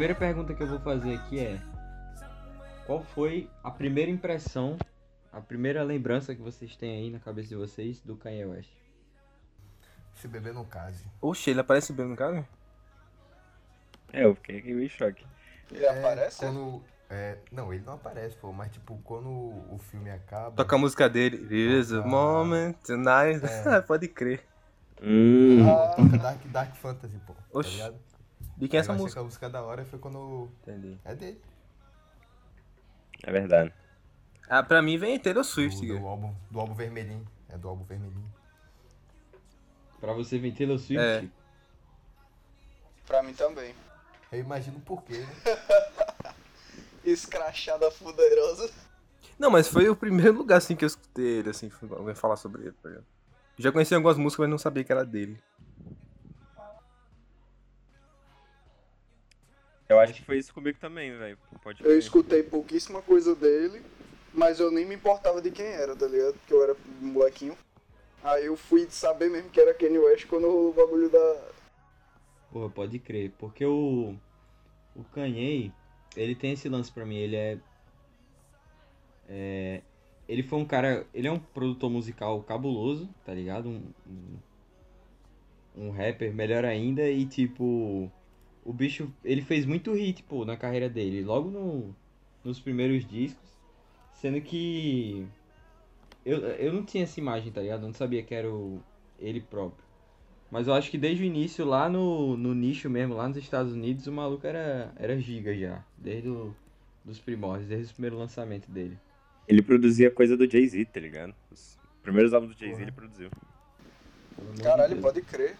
A primeira pergunta que eu vou fazer aqui é: Qual foi a primeira impressão, a primeira lembrança que vocês têm aí na cabeça de vocês do Kanye West? Se beber no case. Oxe, ele aparece bem no caso? É, eu fiquei aqui meio em choque. Ele aparece? Quando. É, não, ele não aparece, pô, mas tipo, quando o filme acaba. Toca a música dele. Is a Toca- moment tonight. É. Pode crer. Hum. Ah, Toca Dark, Dark Fantasy, pô. Oxi. Tá ligado? De quem é essa música? que a música da hora foi quando. Entendi. É dele. É verdade. Ah, pra mim vem Taylor Do, Swift. do cara. álbum, do álbum vermelhinho. É do álbum vermelhinho. Pra você vem Taylor Swift? É. pra mim também. Eu imagino por quê, né? Escrachada fuderosa. Não, mas foi o primeiro lugar assim que eu escutei ele, assim, foi alguém falar sobre ele. tá ligado? Já conhecia algumas músicas, mas não sabia que era dele. Eu acho que foi isso comigo também, velho. Pode Eu escutei pouquíssima coisa dele, mas eu nem me importava de quem era, tá ligado? Porque eu era molequinho. Aí eu fui saber mesmo que era Kanye West quando rolou o bagulho da. Porra, pode crer. Porque o. O Kanye, ele tem esse lance pra mim. Ele é. É. Ele foi um cara. Ele é um produtor musical cabuloso, tá ligado? Um. Um, um rapper melhor ainda. E tipo. O bicho. Ele fez muito hit, pô, na carreira dele. Logo no, nos primeiros discos. Sendo que. Eu, eu não tinha essa imagem, tá ligado? Eu não sabia que era o, ele próprio. Mas eu acho que desde o início, lá no, no nicho mesmo, lá nos Estados Unidos, o maluco era, era giga já. Desde o, dos primórdios, desde o primeiro lançamento dele. Ele produzia coisa do Jay-Z, tá ligado? Os primeiros álbuns do Jay-Z ele produziu. Caralho, pode crer.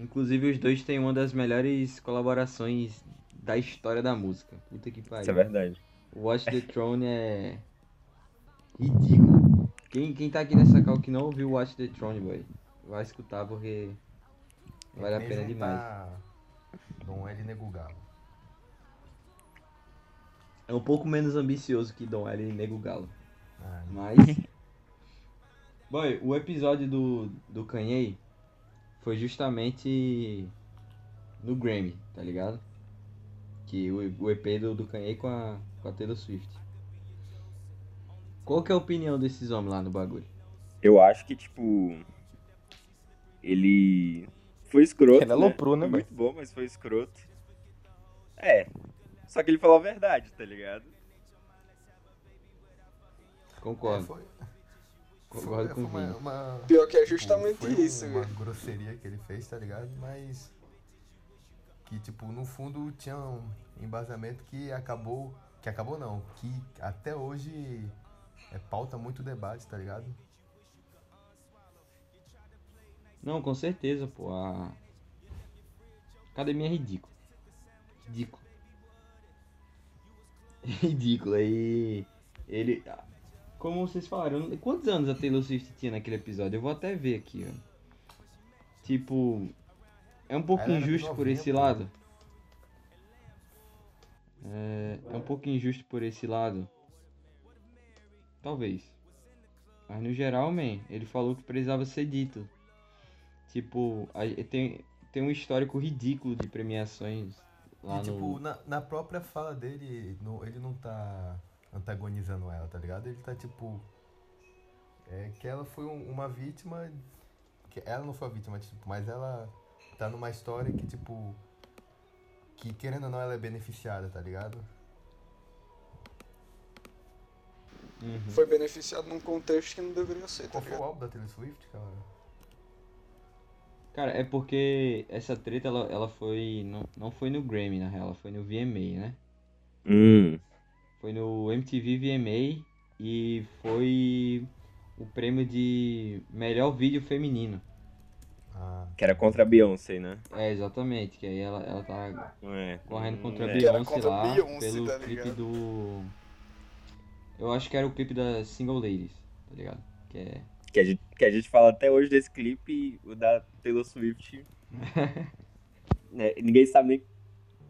Inclusive, os dois têm uma das melhores colaborações da história da música. Puta que pariu. Isso é verdade. O Watch the Throne é ridículo. Quem, quem tá aqui nessa cal que não ouviu o Watch the Throne, boy, vai escutar porque vale a pena demais. juntar Dom L Nego Galo. É um pouco menos ambicioso que Dom L Nego Galo. Ah, Mas. Boy, o episódio do, do Kanye foi justamente no Grammy, tá ligado? Que o, o EP do, do Kanye com a, com a Taylor Swift. Qual que é a opinião desses homens lá no bagulho? Eu acho que, tipo. Ele. Foi escroto. Ele aloprou, né, Foi muito bom, mas foi escroto. É. Só que ele falou a verdade, tá ligado? Concordo. É, foi, Concordo foi o uma, uma- Pior que é justamente foi isso, uma velho. grosseria que ele fez, tá ligado? Mas que tipo, no fundo tinha um embasamento que acabou, que acabou não, que até hoje é pauta muito debate, tá ligado? Não, com certeza, pô. A academia é ridícula. Ridículo. Ridículo. Aí ele. Como vocês falaram, quantos anos a Taylor Swift tinha naquele episódio? Eu vou até ver aqui, ó. Tipo. É um pouco injusto por esse lado. É, é um pouco injusto por esse lado. Talvez. Mas no geral, man, ele falou que precisava ser dito. Tipo, a- tem, tem um histórico ridículo de premiações lá e tipo, no. na, na própria fala dele, no- ele não tá antagonizando ela, tá ligado? Ele tá tipo. É que ela foi um- uma vítima. Que ela não foi a vítima, tipo, mas ela tá numa história que, tipo. Que querendo ou não, ela é beneficiada, tá ligado? Uhum. Foi beneficiado num contexto que não deveria ser, tá Qual foi o ligado? álbum da Taylor Swift, cara? Cara, é porque essa treta ela, ela foi. Não, não foi no Grammy, na real, ela foi no VMA, né? Hum. Foi no MTV VMA e foi o prêmio de melhor vídeo feminino. Ah, Que era contra a Beyoncé, né? É, exatamente, que aí ela, ela tá É. correndo contra a é. Beyoncé contra lá Beyoncé, pelo tá clipe do. Eu acho que era o clipe da Single Ladies, tá ligado? Que é. Que a, gente, que a gente fala até hoje desse clipe, o da Taylor Swift. né, Ninguém sabe nem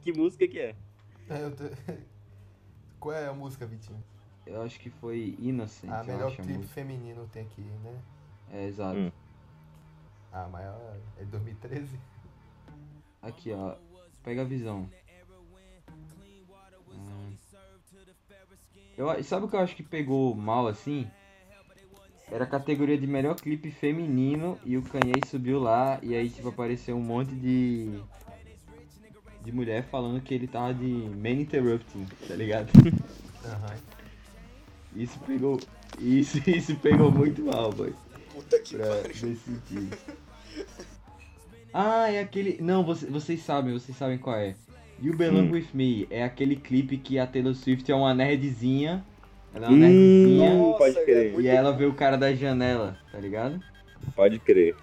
que música que é. é, eu tô... Qual é a música, Vitinho? Eu acho que foi Innocent. A eu melhor clipe música. feminino tem aqui, né? É, exato. Hum. A maior é 2013. Aqui, ó. Pega a visão. Hum. Eu, sabe o que eu acho que pegou mal assim? Era a categoria de melhor clipe feminino e o Kanye subiu lá e aí tipo apareceu um monte de de mulher falando que ele tava de man interrupting, tá ligado? Aham. Isso pegou isso isso pegou muito mal, boy. Puta que Pra, pariu. nesse sentido. Ah, é aquele. Não, vocês, vocês sabem, vocês sabem qual é. You Belong Hum. With Me é aquele clipe que a Taylor Swift é uma nerdzinha. Ela é uma Hum, nerdzinha. Nossa, pode é crer. E ela vê o cara da janela, tá ligado? Pode crer.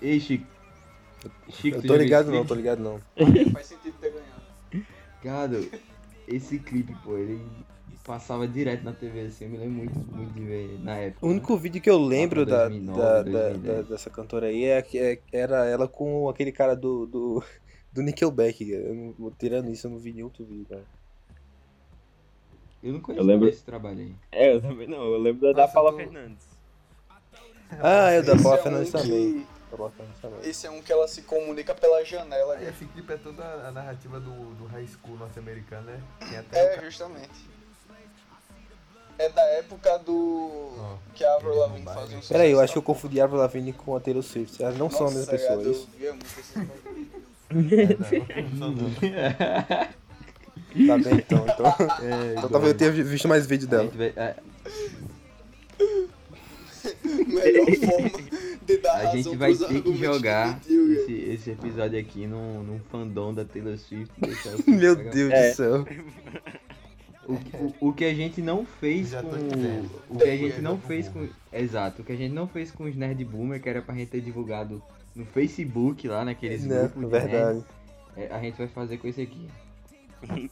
Ei, Chico. Chico, Eu tô ligado não, tô ligado não. Faz sentido Cara, esse clipe, pô, ele passava direto na TV assim, eu me lembro muito, muito de ver na época. O né? único vídeo que eu lembro da, 2009, da- da- 2010. da- dessa cantora aí é, que- é- era ela com aquele cara do, do, do Nickelback. Eu tirando isso, eu não vi nenhum outro vídeo, cara. Eu não conheço lembro- esse trabalho aí. É, eu também não. Eu lembro da, da Paula tu- Fernandes. Ah, é o da Paula é um Fernandes que- também. Esse é um que ela se comunica pela janela. Aí esse clipe é toda a narrativa do, do high school norte-americano, né? Tem até o É, ca- justamente. É da época do. Ó, que a Avril ele Lavigne fazia um Peraí, eu acho que eu confundi a Avril Lavigne com a Taylor Swift. Elas não são a Nossa, pessoa, gado, é isso? Eu via muito esses bagulho. É, não. Tá bem, então. Então, É, então talvez eu tenha visto mais vídeo a dela. gente vai- é, Melhor forma de dar A razão gente vai ter que jogar Tio, esse, esse episódio aqui num, num fandom da Taylor Swift. Meu Deus É. do céu. O, o, o que a gente não fez Já com. O que a gente não fez com. Boomer. Exato, o que a gente não fez com os Nerd Boomer, que era pra gente ter divulgado no Facebook lá, naqueles Né, grupos de verdade. nerds, é, a gente vai fazer com esse aqui.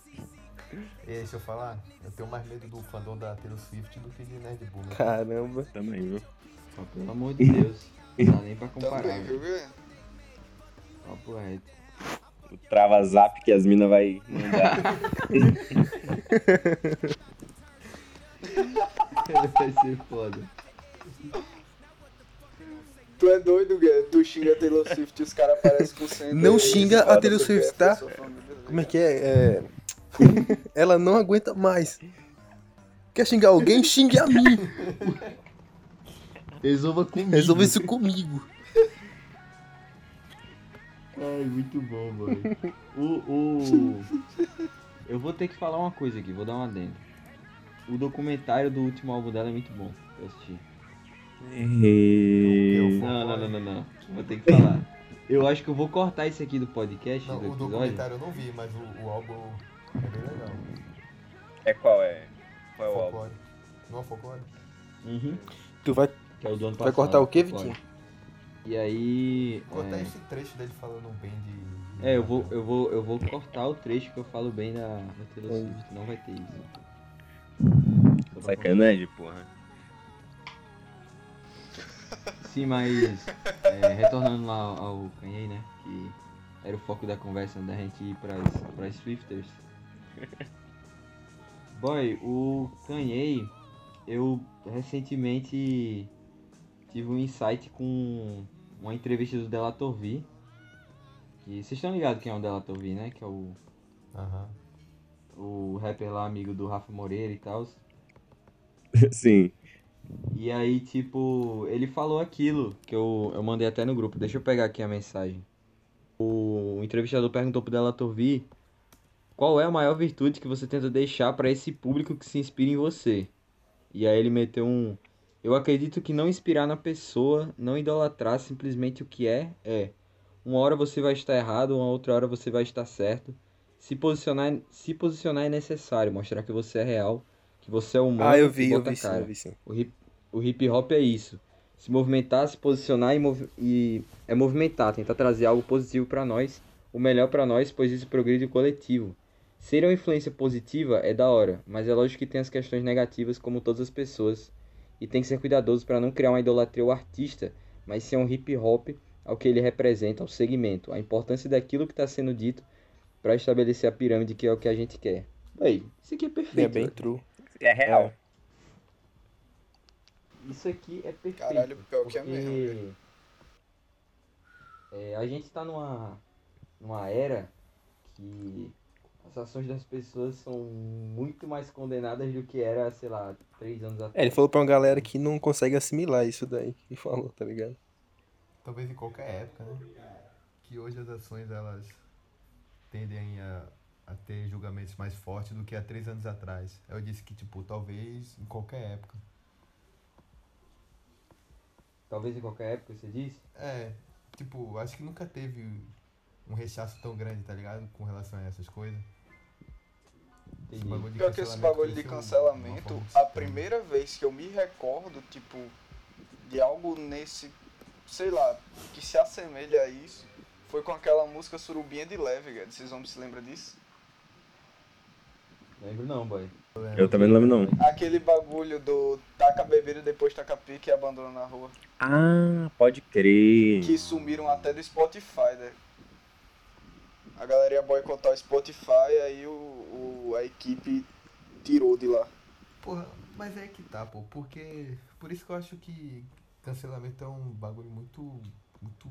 E deixa eu falar, eu tenho mais medo do fandom da Taylor Swift do que de Nerd Boomer. Caramba. Também, viu? Só pelo amor de Deus. Não dá nem pra comparar. Também, viu? Papo reto. O trava-zap que as minas vai mandar. vai ser foda. Tu é doido, Guilherme? Tu xinga a Taylor Swift e os caras parecem com cento Não xinga a Taylor Swift, PF tá? Como é que é? É, Ela não aguenta mais. Quer xingar alguém? Xingue a mim. Resolva comigo. Resolva isso comigo. Ai, muito bom, mano. O, o... Eu vou ter que falar uma coisa aqui, vou dar uma adendo. O documentário do último álbum dela é muito bom. Eu assisti. Não, não, não, não, não. Vou ter que falar. Eu acho que eu vou cortar isso aqui do podcast, Não, do o documentário eu não vi, mas o, o álbum é bem legal. É qual é? Qual é o álbum? Folclore. Não é folclore? Uhum. Tu vai, Que é o do ano vai passado. cortar o quê. Vitinho? E aí. Cortar é... esse trecho dele falando bem de. É, eu vou, eu vou, eu vou cortar o trecho que eu falo bem da, da Taylor. Swift. Não vai ter isso. Sacanagem, porra. Sim, mas é, retornando lá ao, ao Kanye, né? Que era o foco da conversa da gente ir pras, pras Swifters. Boy, o Kanye, eu recentemente tive um insight com uma entrevista do Delator V. Que vocês estão ligados quem é o Delator V, né? Que é o, Aham. o rapper lá, amigo do Rafa Moreira e tal. Sim. E aí, tipo, ele falou aquilo que eu, eu mandei até no grupo. Deixa eu pegar aqui a mensagem. O, o entrevistador perguntou pro Delator V qual é a maior virtude que você tenta deixar pra esse público que se inspira em você. E aí ele meteu um. Eu acredito que não inspirar na pessoa, não idolatrar simplesmente o que é, é. Uma hora você vai estar errado, uma outra hora você vai estar certo. Se posicionar, se posicionar é necessário, mostrar que você é real, que você é humano Ah, eu vi, eu vi sim, eu vi sim. O hip, o hip hop é isso. Se movimentar, se posicionar e, e é movimentar, tentar trazer algo positivo pra nós, o melhor pra nós, pois isso progride o coletivo. Ser uma influência positiva é da hora, mas é lógico que tem as questões negativas como todas as pessoas, e tem que ser cuidadoso pra não criar uma idolatria ao artista, mas ser um hip hop ao que ele representa, ao segmento, a importância daquilo que está sendo dito pra estabelecer a pirâmide que é o que a gente quer. Aí, isso aqui é perfeito. É bem né? true. É real. Isso aqui é perfeito. Caralho, pior que é porque, mesmo, é, a gente tá numa, numa era que as ações das pessoas são muito mais condenadas do que era, sei lá, três anos atrás. É, ele falou pra uma galera que não consegue assimilar isso daí. E falou, tá ligado? Talvez em qualquer época, né? Que hoje as ações elas tendem a, a ter julgamentos mais fortes do que há três anos atrás. Eu disse que, tipo, talvez em qualquer época. Talvez em qualquer época, você disse? É, tipo, acho que nunca teve um rechaço tão grande, tá ligado? Com relação a essas coisas. Esse Entendi. bagulho de Pior que esse bagulho de cancelamento, a primeira vez que eu me recordo, tipo, de algo nesse, sei lá, que se assemelha a isso, foi com aquela música Surubinha de Leve, cara. Vocês vão se lembrar disso? Lembro não, boy. Eu também não lembro, não. Aquele bagulho do taca bebida e depois taca pique e abandona na rua. Ah, pode crer. Que sumiram até do Spotify, né? A galera ia boicotar o Spotify, aí o, o- a equipe tirou de lá. Porra, mas é que tá, pô, porque. Por isso que eu acho que cancelamento é um bagulho muito. muito.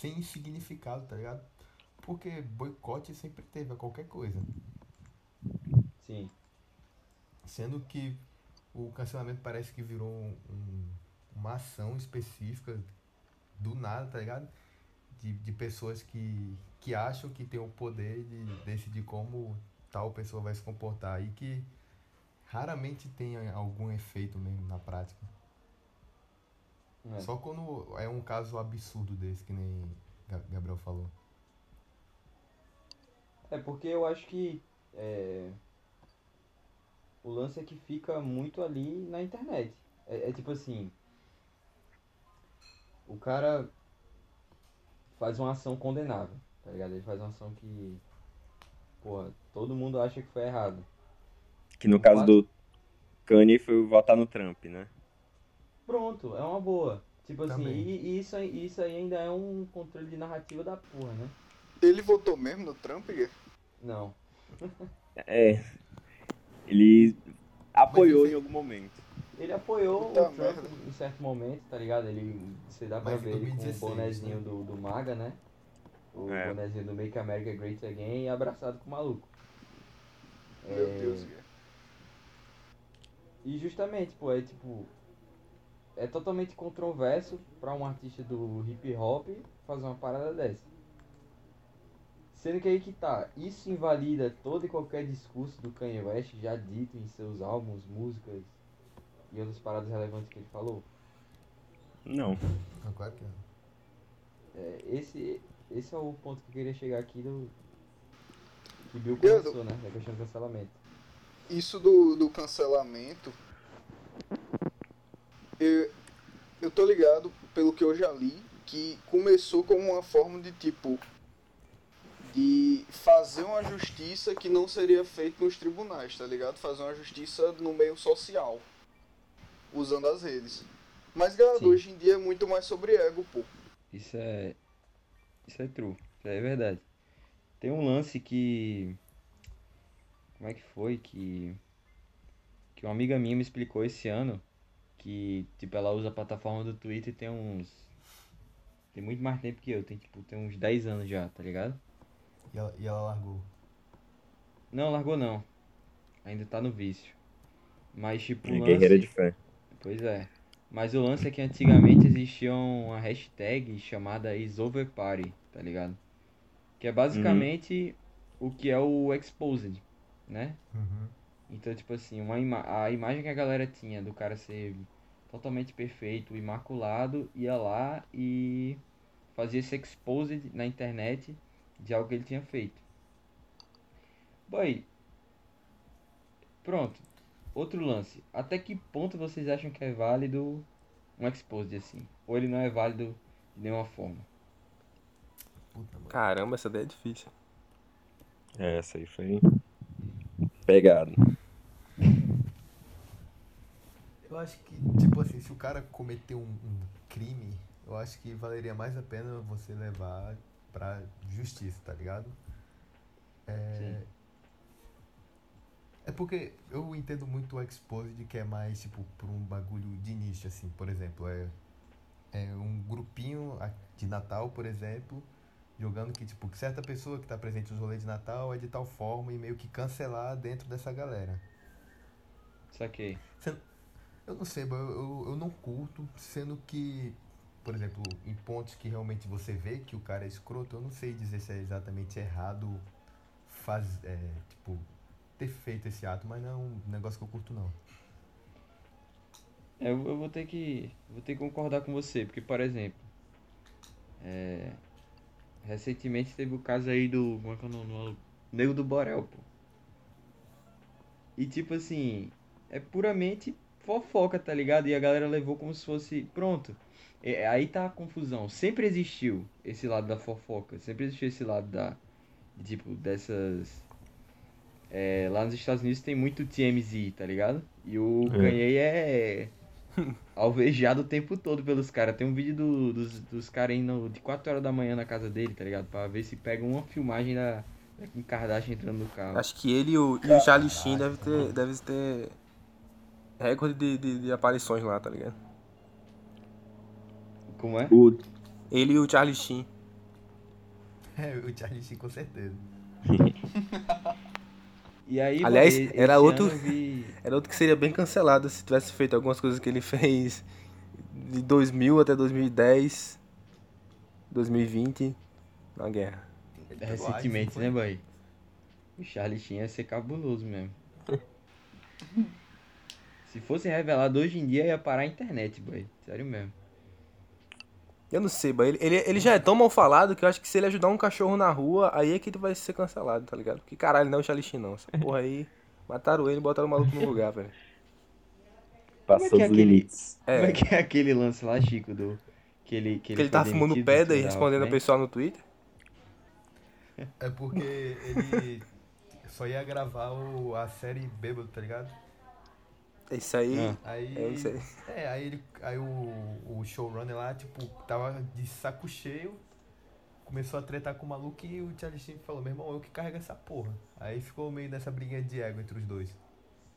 sem significado, tá ligado? Porque boicote sempre teve a qualquer coisa. Sim. Sendo que o cancelamento parece que virou um- um- uma ação específica do nada, tá ligado? De, de pessoas que, que acham que tem o poder de decidir como tal pessoa vai se comportar e que raramente tem algum efeito mesmo na prática. É. Só quando é um caso absurdo desse, que nem Ga- Gabriel falou. É porque eu acho que é, o lance é que fica muito ali na internet. É, é tipo assim, o cara faz uma ação condenável, tá ligado? Ele faz uma ação que, porra, todo mundo acha que foi errado. Que no caso do Kanye foi votar no Trump, né? Pronto, é uma boa. Tipo assim, e, e isso, aí- isso aí ainda é um controle de narrativa da porra, né? Ele votou mesmo no Trump? Não. É. Ele apoiou Mas em algum momento. Ele apoiou Puta o Trump merda. em certo momento, tá ligado? Ele, você dá pra Mas em ver ele com o 2016, bonezinho né? do, do MAGA, né? O É. bonezinho do Make America Great Again e abraçado com o maluco. Meu É, Deus, Gui. E justamente, pô, é tipo. É totalmente controverso pra um artista do hip hop fazer uma parada dessa. Sendo que aí que tá, isso invalida todo e qualquer discurso do Kanye West já dito em seus álbuns, músicas e outras paradas relevantes que ele falou. Não. Ah, claro que não. É, esse, esse é o ponto que eu queria chegar aqui do. Que Bill Eu- começou, né? Da questão do cancelamento. Isso do, do cancelamento. Eu, eu tô ligado, pelo que eu já li, que começou como uma forma de tipo. De fazer uma justiça que não seria feita nos tribunais, tá ligado? Fazer uma justiça no meio social. Usando as redes. Mas, galera, Sim. hoje em dia é muito mais sobre ego, pô. Isso é. Isso é true. Isso é verdade. Tem um lance que. Como é que foi? Que. Que uma amiga minha me explicou esse ano. Que, tipo, ela usa a plataforma do Twitter tem uns. Tem muito mais tempo que eu. Tem, tipo, tem uns 10 anos já, tá ligado? E ela, e ela largou. Não, largou não. Ainda tá no vício. Mas, tipo, É lance. guerreira de fé. Pois é. Mas o lance é que antigamente existia uma hashtag chamada IsOverParty, tá ligado? Que é basicamente o que é o Exposed, né? Uhum. Então, tipo assim, uma ima a imagem que a galera tinha do cara ser totalmente perfeito, imaculado, ia lá e fazia esse exposed na internet de algo que ele tinha feito. Boy, pronto. Outro lance. Até que ponto vocês acham que é válido um exposed assim? Ou ele não é válido de nenhuma forma? Puta, mano. Caramba, essa daí é difícil. É, essa aí foi pegado. Eu acho que, tipo assim, se o cara cometeu um, um crime, eu acho que valeria mais a pena você levar pra justiça, tá ligado? É. é porque eu entendo muito o Exposed que é mais, tipo, por um bagulho de nicho, assim, por exemplo, é, é um grupinho de Natal, por exemplo, jogando que, tipo, que certa pessoa que tá presente nos rolês de Natal é de tal forma e meio que cancelar dentro dessa galera. Saquei. Eu não sei, eu, eu, eu não curto, sendo que, por exemplo, em pontos que realmente você vê que o cara é escroto, eu não sei dizer se é exatamente errado faz, é, tipo, ter feito esse ato, mas não é um negócio que eu curto não. É, eu, vou ter que. Vou ter que concordar com você, porque, por exemplo. É, recentemente teve o caso aí do. Como é que é o nome? Nego do Borel, pô. E tipo assim, é puramente fofoca, tá ligado? E a galera levou como se fosse. Pronto. É, aí tá a confusão. Sempre existiu esse lado da fofoca. Sempre existiu esse lado da. Tipo, dessas. É, lá nos Estados Unidos tem muito TMZ, tá ligado? E o É. Kanye é alvejado o tempo todo pelos caras. Tem um vídeo do- dos, dos caras indo de 4 horas da manhã na casa dele, tá ligado? Pra ver se pega uma filmagem da, da Kim Kardashian entrando no carro. Acho que ele e o, e o Charlie Sheen devem ter, deve ter recorde de, de, de aparições lá, tá ligado? Como é? O, Ele e o Charlie Sheen. É, o Charlie Sheen com certeza. E aí, Aliás, mano, era outro- vi- Era outro que seria bem cancelado se tivesse feito algumas coisas que ele fez de 2000 até 2010, 2020, na guerra. AIDS, recentemente, não né, boy? O Charlie Sheen ia ser cabuloso mesmo. Se fosse revelado hoje em dia, ia parar a internet, boy. Sério mesmo. Eu não sei, mas ele, ele, ele já é tão mal falado que eu acho que se ele ajudar um cachorro na rua, aí é que ele vai ser cancelado, tá ligado? Porque caralho, não é o Charlie Sheen, não. Essa porra aí, mataram ele e botaram o maluco no lugar, velho. passou Como é que é os aquele- limites. É, Como é que é aquele lance lá, Chico, do... Que ele, que que ele tá fumando pedra e respondendo a Twitter? pessoal no Twitter. É porque ele só ia gravar o, a série Bêbado, tá ligado? Isso aí, Ah. Aí. é isso aí. É, aí, ele, aí o, o showrunner lá, tipo, tava de saco cheio, começou a tretar com o maluco e o Charlie Sheen falou, meu irmão, eu que carrego essa porra. Aí ficou meio nessa briguinha de ego entre os dois.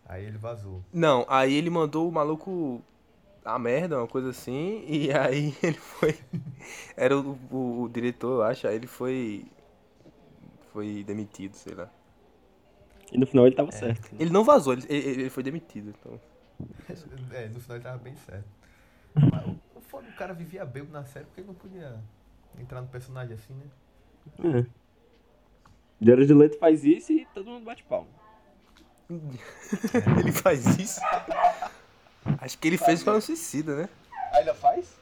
Aí ele vazou. Não, aí ele mandou o maluco a merda, uma coisa assim, e aí ele foi. Era o, o, o diretor, eu acho, aí ele foi. Foi demitido, sei lá. E no final ele tava certo. Ele não vazou, ele, ele ele foi demitido. Então. É, no final ele tava bem certo. Mas o, o foda, o cara vivia bêbado na série porque ele não podia entrar no personagem assim, né? É. Jared Leto faz isso e todo mundo bate palma. ele faz isso. Acho que ele fez para um suicida, né? Ainda faz?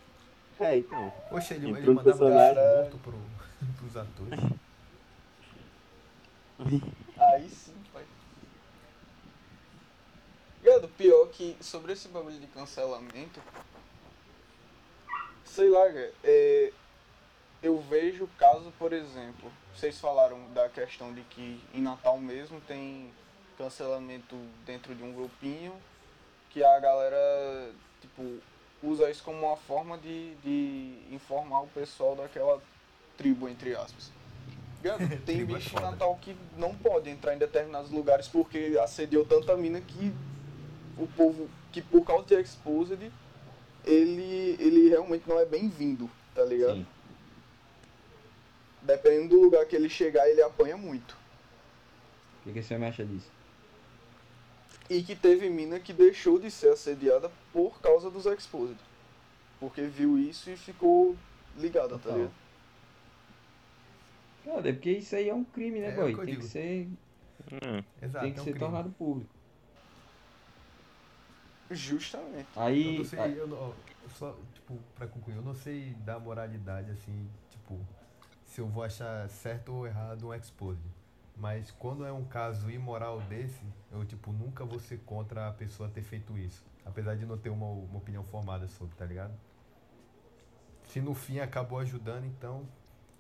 É, então. Poxa, ele, ele mandava personagem. cara morto pro, pros atores. Aí sim, Ligado, pior que sobre esse bagulho de cancelamento. Sei lá, cara, é, eu vejo caso, por exemplo, vocês falaram da questão de que em Natal mesmo tem cancelamento dentro de um grupinho, que a galera, tipo, usa isso como uma forma de, de informar o pessoal daquela tribo, entre aspas. Tem é bicho em. Natal que não pode entrar em determinados lugares porque assediou tanta mina que o povo, que por causa de Exposed, ele, ele realmente não é bem-vindo, tá ligado? Sim. Dependendo do lugar que ele chegar, ele apanha muito. O que, que você me acha disso? E que teve mina que deixou de ser assediada por causa dos Exposed. Porque viu isso e ficou ligada, tá ligado? Cara, é porque isso aí é um crime, né, É, é boy? Tem que ser, Hum. Exato, tem que é um ser crime. tornado público. Justamente. Eu Aí, não sei, aí- eu não, eu só, tipo, pra concluir, eu não sei da moralidade, assim, tipo, se eu vou achar certo ou errado um expose. Mas quando é um caso imoral desse, eu, tipo, nunca vou ser contra a pessoa ter feito isso. Apesar de não ter uma, uma opinião formada sobre, tá ligado? Se no fim acabou ajudando, então,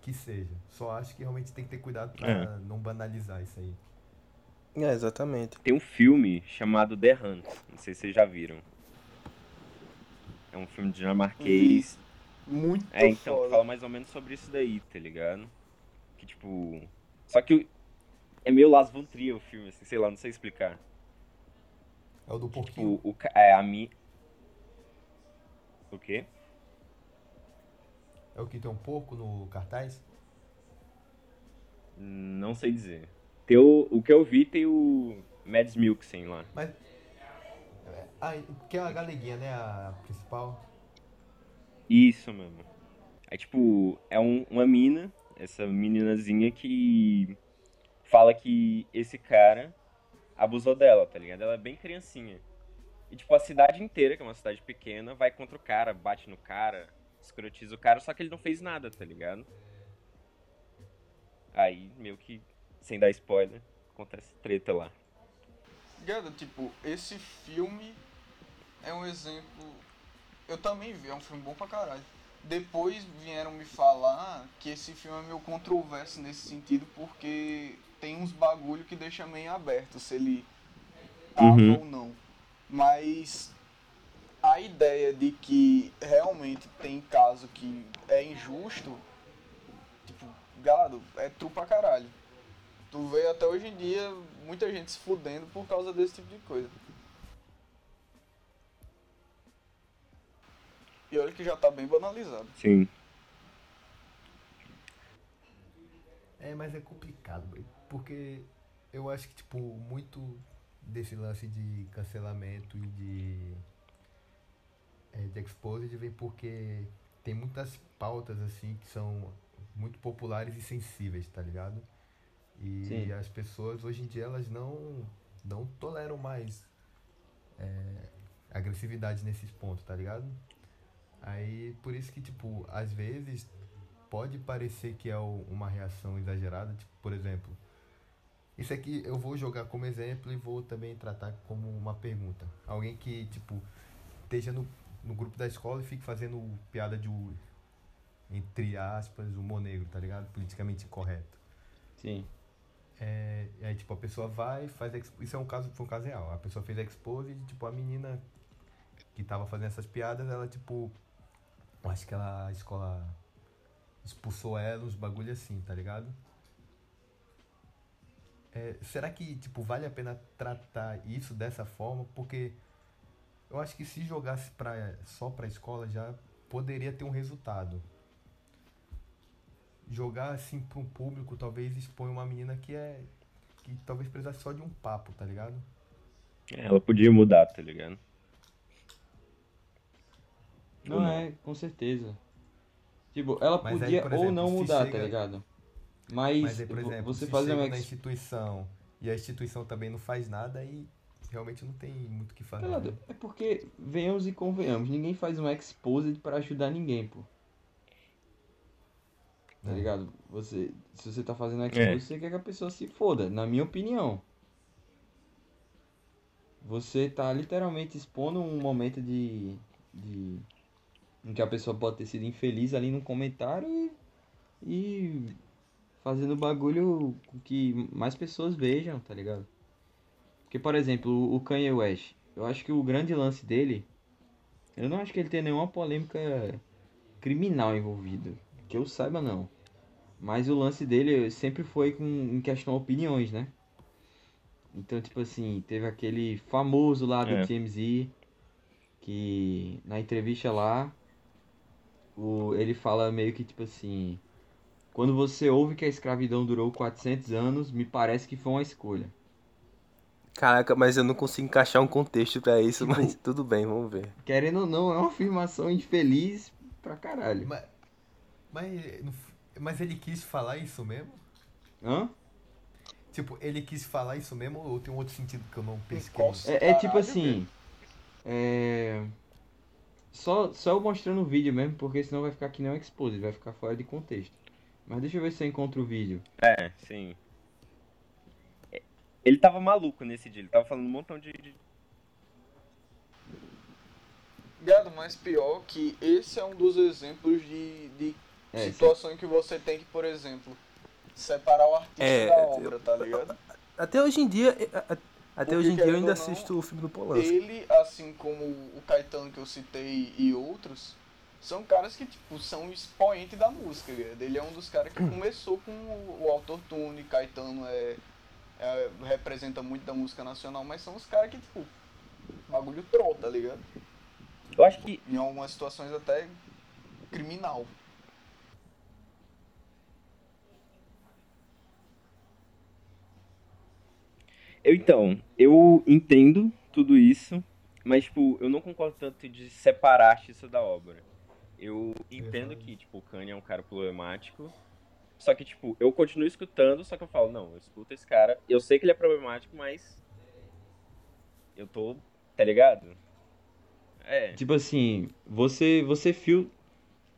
que seja. Só acho que realmente tem que ter cuidado pra É. não banalizar isso aí. É, exatamente. Tem um filme chamado The Hunt. Não sei se vocês já viram. É um filme dinamarquês. Muito É, então, foda. fala mais ou menos sobre isso daí, tá ligado? Que tipo. Só que é meio Las Von Trier o filme, assim, sei lá, não sei explicar. É o do porquinho. Tipo, o, é a mi. O quê? É o que tem um porco no cartaz? Não sei dizer. Tem o, o que eu vi tem o Mads Mikkelsen lá. Mas. Ah, que é a galeguinha, né? A principal. Isso mesmo. Aí, tipo, é um, uma mina, essa meninazinha que fala que esse cara abusou dela, tá ligado? Ela é bem criancinha. E, tipo, a cidade inteira, que é uma cidade pequena, vai contra o cara, bate no cara, escrotiza o cara, só que ele não fez nada, tá ligado? Aí, meio que, sem dar spoiler, acontece treta lá. Ligado? Tipo, esse filme é um exemplo. Eu também vi, é um filme bom pra caralho. Depois vieram me falar que esse filme é meio controverso nesse sentido, porque tem uns bagulho que deixa meio aberto se ele tava Uhum. ou não. Mas a ideia de que realmente tem caso que é injusto, tipo, gado, é true pra caralho. Tu vê até hoje em dia muita gente se fudendo por causa desse tipo de coisa. E olha que já tá bem banalizado. Sim. É, mas é complicado, porque eu acho que, tipo, muito desse lance de cancelamento e de, é, de exposed vem porque tem muitas pautas, assim, que são muito populares e sensíveis, tá ligado? E Sim. as pessoas, hoje em dia, elas não, não toleram mais é, agressividade nesses pontos, tá ligado? Aí, por isso que, tipo, às vezes pode parecer que é uma reação exagerada, tipo, por exemplo, isso aqui eu vou jogar como exemplo e vou também tratar como uma pergunta. Alguém que, tipo, esteja no, no grupo da escola e fique fazendo piada de, entre aspas, humor negro, tá ligado? Politicamente incorreto. Sim. É, aí, tipo, a pessoa vai, faz. ex- Isso é um caso, foi um caso real. A pessoa fez expose e, tipo, a menina que tava fazendo essas piadas, ela, tipo. Acho que ela, a escola expulsou ela, uns bagulho assim, tá ligado? É, será que, tipo, vale a pena tratar isso dessa forma? Porque eu acho que se jogasse pra, só pra escola já poderia ter um resultado jogar assim para um público talvez expõe uma menina que é que talvez precisasse só de um papo, tá ligado? Ela podia mudar, tá ligado? Ou Não, não. é, com certeza. Tipo, ela Mas aí, podia ou exemplo, não se mudar, chega- tá ligado? Mas, Mas aí, por exemplo, você chega uma na ex- instituição e a instituição também não faz nada aí realmente não tem muito o que fazer. Cara, né? É porque, venhamos e convenhamos, ninguém faz um exposed pra ajudar ninguém, pô. Tá É. ligado? Você, se você tá fazendo É. exposed, você quer que a pessoa se foda, na minha opinião. Você tá literalmente expondo um momento de, de em que a pessoa pode ter sido infeliz ali no comentário e, e fazendo bagulho com que mais pessoas vejam, tá ligado? Porque, por exemplo, o Kanye West, eu acho que o grande lance dele, eu não acho que ele tenha nenhuma polêmica criminal envolvida, que eu saiba não. Mas o lance dele sempre foi com, em questão opiniões, né? Então, tipo assim, teve aquele famoso lá do É. TMZ, que na entrevista lá, o, ele fala meio que tipo assim, quando você ouve que a escravidão durou 400 anos, me parece que foi uma escolha. Caraca, mas eu não consigo encaixar um contexto pra isso, Tipo- mas tudo bem, vamos ver. Querendo ou não, é uma afirmação infeliz pra caralho. Mas, mas, mas ele quis falar isso mesmo? Hã? Tipo, ele quis falar isso mesmo ou tem um outro sentido que eu não pesquei? É, é tipo assim. É. Só, só eu mostrando o vídeo mesmo, porque senão vai ficar que nem um expose, vai ficar fora de contexto. Mas deixa eu ver se eu encontro o vídeo. É, sim. É, Ele tava maluco nesse dia, ele tava falando um montão de. de- Gado, mas pior que esse é um dos exemplos de, de É, situação em que você tem que, por exemplo, separar o artista É, da eu- obra, tá ligado? Até hoje em dia, a- a- até Porque, hoje em dia eu querendo ainda não, assisto o filme do Polanski. Ele, assim como o Caetano que eu citei e outros, são caras que, tipo, são expoente da música, ligado? Ele é um dos caras que começou com o, o autotune, Caetano é, é- representa muito da música nacional, mas são os caras que, tipo, bagulho troll, tá ligado? Eu acho que. Em algumas situações até criminal. Eu, então, eu entendo tudo isso, mas, tipo, eu não concordo tanto de separar a artista da obra. Eu entendo que, tipo, o Kanye é um cara problemático, só que, tipo, eu continuo escutando, só que eu falo, não, eu escuto esse cara, eu sei que ele é problemático, mas eu tô, tá ligado? É. Tipo assim, você você fil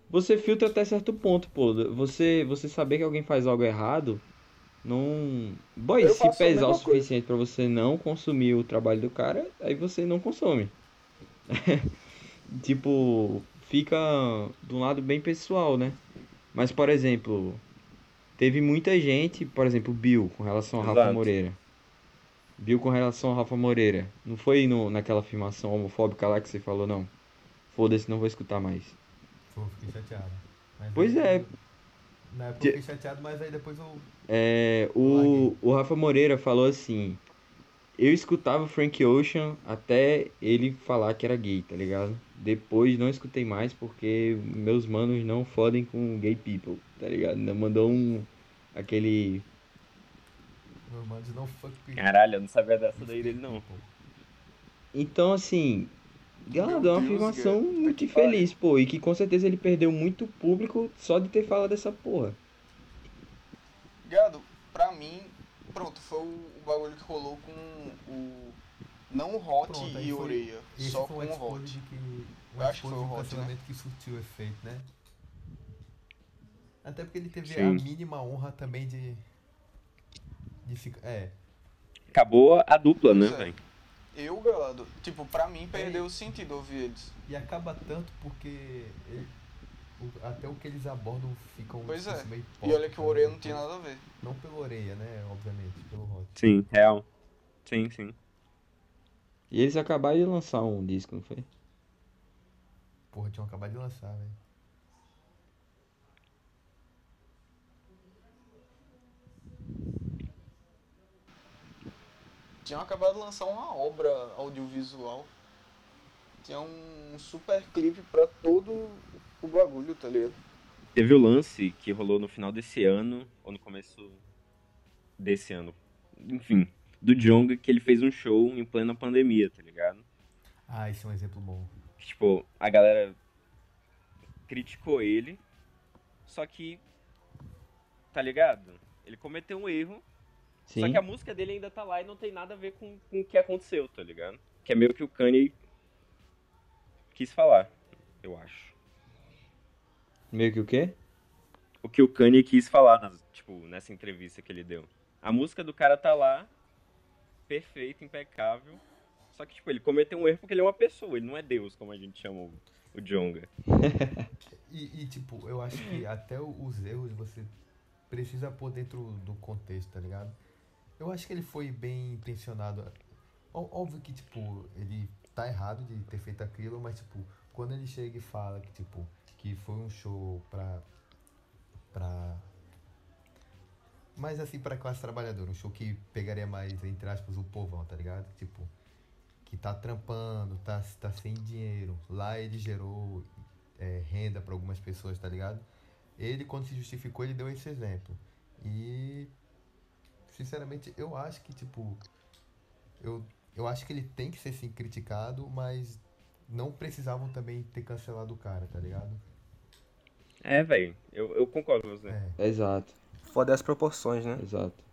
você filtra até certo ponto, pô. Você você saber que alguém faz algo errado, não, boy, Eu se pesar o suficiente pra você não consumir o trabalho do cara, aí você não consome. Tipo, fica de um lado bem pessoal, né? Mas, por exemplo, teve muita gente, por exemplo, o Bill com relação ao Rafa Exato. Moreira. Bill com relação ao Rafa Moreira. Não foi no, naquela afirmação homofóbica lá que você falou, não. Foda-se, não vou escutar mais. Pô, fiquei chateado. Mas Pois é. Na época Que- eu fiquei chateado, mas aí depois eu. É, o, o Rafa Moreira falou assim: Eu escutava Frank Ocean até ele falar que era gay, tá ligado? Depois não escutei mais porque meus manos não fodem com gay people, tá ligado? Não mandou um. aquele. Meu mano, não fuck with Caralho, eu não sabia dessa daí dele, não. people. Então, assim. Meu é uma Deus, afirmação cara. muito pariu. infeliz, pô. E que com certeza ele perdeu muito público só de ter falado dessa porra. Gado, pra mim, pronto, foi o, o bagulho que rolou com o. Não o Hot Pronto, e foi- Oreia, Esse só foi com o Hot. que. Um Eu acho que foi o Hot, né? que surtiu efeito, né? Até porque ele teve Sim. a mínima honra também de. De ficar. É. Acabou a dupla, né, é. velho? Eu, Gado, tipo, pra mim perdeu o sentido ouvir eles. E acaba tanto porque. ele- o- até o que eles abordam fica um Pois é. meio E hipócrita, olha que o Oreia né? não tinha nada a ver. Não pelo Oreia, né? Obviamente, pelo Hot. Sim, real. Sim, sim. E eles acabaram de lançar um disco, não foi? Porra, tinham acabado de lançar, velho. Tinham acabado de lançar uma obra audiovisual. Tinha um super clipe pra todo o bagulho, tá ligado? Teve o lance que rolou no final desse ano, ou no começo desse ano. Enfim, do Jonga, que ele fez um show em plena pandemia, tá ligado? Ah, esse é um exemplo bom. Tipo, a galera criticou ele, só que, tá ligado? Ele cometeu um erro, só Sim. que a música dele ainda tá lá e não tem nada a ver com, com o que aconteceu, tá ligado? Que é meio que o Kanye quis falar, eu acho. Meio que o quê? o que o Kanye quis falar, nas- tipo, nessa entrevista que ele deu. A música do cara tá lá, perfeita, impecável. Só que, tipo, ele cometeu um erro porque ele é uma pessoa, ele não é Deus, como a gente chama o, o Jonga. E, e, tipo, eu acho que até os erros você precisa pôr dentro do contexto, tá ligado? Eu acho que ele foi bem intencionado. Óbvio que, tipo, ele tá errado de ter feito aquilo, mas, tipo, quando ele chega e fala que, tipo, que foi um show pra. pra. Mais assim, pra classe trabalhadora, um show que pegaria mais, entre aspas, o povão, tá ligado? Tipo, que tá trampando, tá, tá sem dinheiro. Lá ele gerou é, renda para algumas pessoas, tá ligado? Ele, quando se justificou, ele deu esse exemplo. E, sinceramente, eu acho que, tipo, eu, eu acho que ele tem que ser, sim, criticado, mas não precisavam também ter cancelado o cara, tá ligado? É, velho, eu, eu concordo com você. É. Exato, Foda as proporções, né? exato.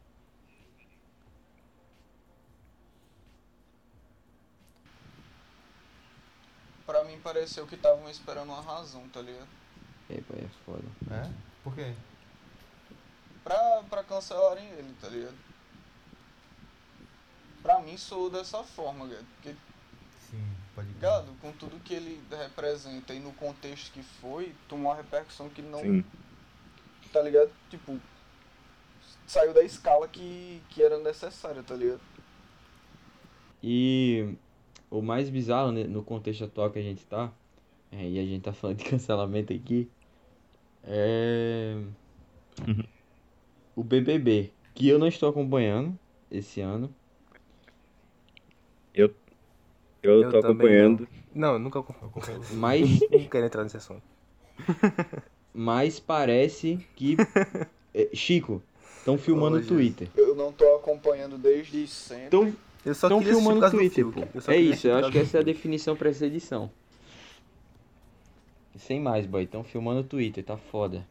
Pra mim pareceu que estavam esperando uma razão, tá ligado? É, pô, é foda. É? Por quê? Pra, pra cancelarem ele, tá ligado? Pra mim soou dessa forma, Gado. Porque, Sim, pode crer. Gado, com tudo que ele representa e no contexto que foi, tomou uma repercussão que não. Sim. Tá ligado? Tipo. Saiu da escala que, que era necessária, tá ligado? E o mais bizarro né, no contexto atual que a gente tá, é, e a gente tá falando de cancelamento aqui, é o BBB, que eu não estou acompanhando esse ano. Eu, Eu tô também acompanhando. Não, nunca acompanhei. Eu acompanho. Mas, Não quero entrar nesse assunto. mas parece que. é, Chico, Estão filmando o Twitter. Eu não tô acompanhando desde sempre. Estão Eu só por filmando o Twitter. Eu É isso, eu acho que essa é a definição pra essa edição. Sem mais, boy. Estão filmando o Twitter, tá foda.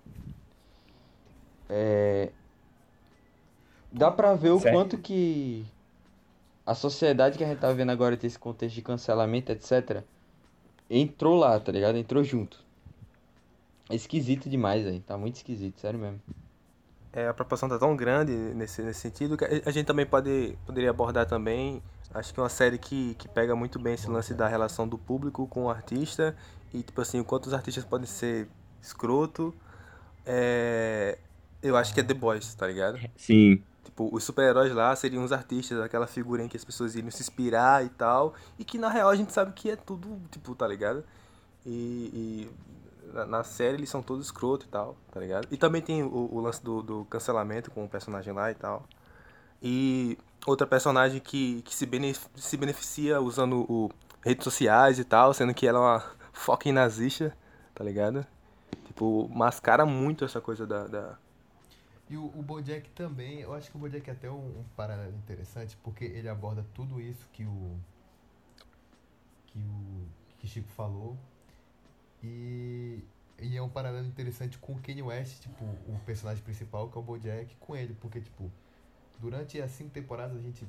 É... Dá pra ver o Sério? quanto que a sociedade que a gente tá vendo agora tem esse contexto de cancelamento, etc. Entrou lá, tá ligado? Entrou junto. É esquisito demais, aí. Tá muito esquisito, sério mesmo. É, a proporção tá tão grande nesse, nesse sentido que a- a gente também pode, poderia abordar também, acho que é uma série que, que pega muito bem esse lance da relação do público com o artista e, tipo assim, o quanto os artistas podem ser escroto. É, eu acho que é The Boys, tá ligado? Sim. Tipo, os super-heróis lá seriam os artistas, aquela figura em que as pessoas iriam se inspirar e tal, e que na real a gente sabe que é tudo, tipo, tá ligado? E, e na, na série eles são todos escroto e tal, tá ligado? E também tem o, o lance do, do cancelamento com o personagem lá e tal. E outra personagem que, que se, se beneficia usando o, redes sociais e tal, sendo que ela é uma fucking nazista, tá ligado? Tipo, mascara muito essa coisa da- da, E o, o Bojack também, eu acho que o Bojack é até um, um paralelo interessante, porque ele aborda tudo isso que o que o que Chico falou. E, e é um paralelo interessante com o Kanye West, tipo, o personagem principal, que é o Bojack, com ele, porque tipo, durante as cinco temporadas a gente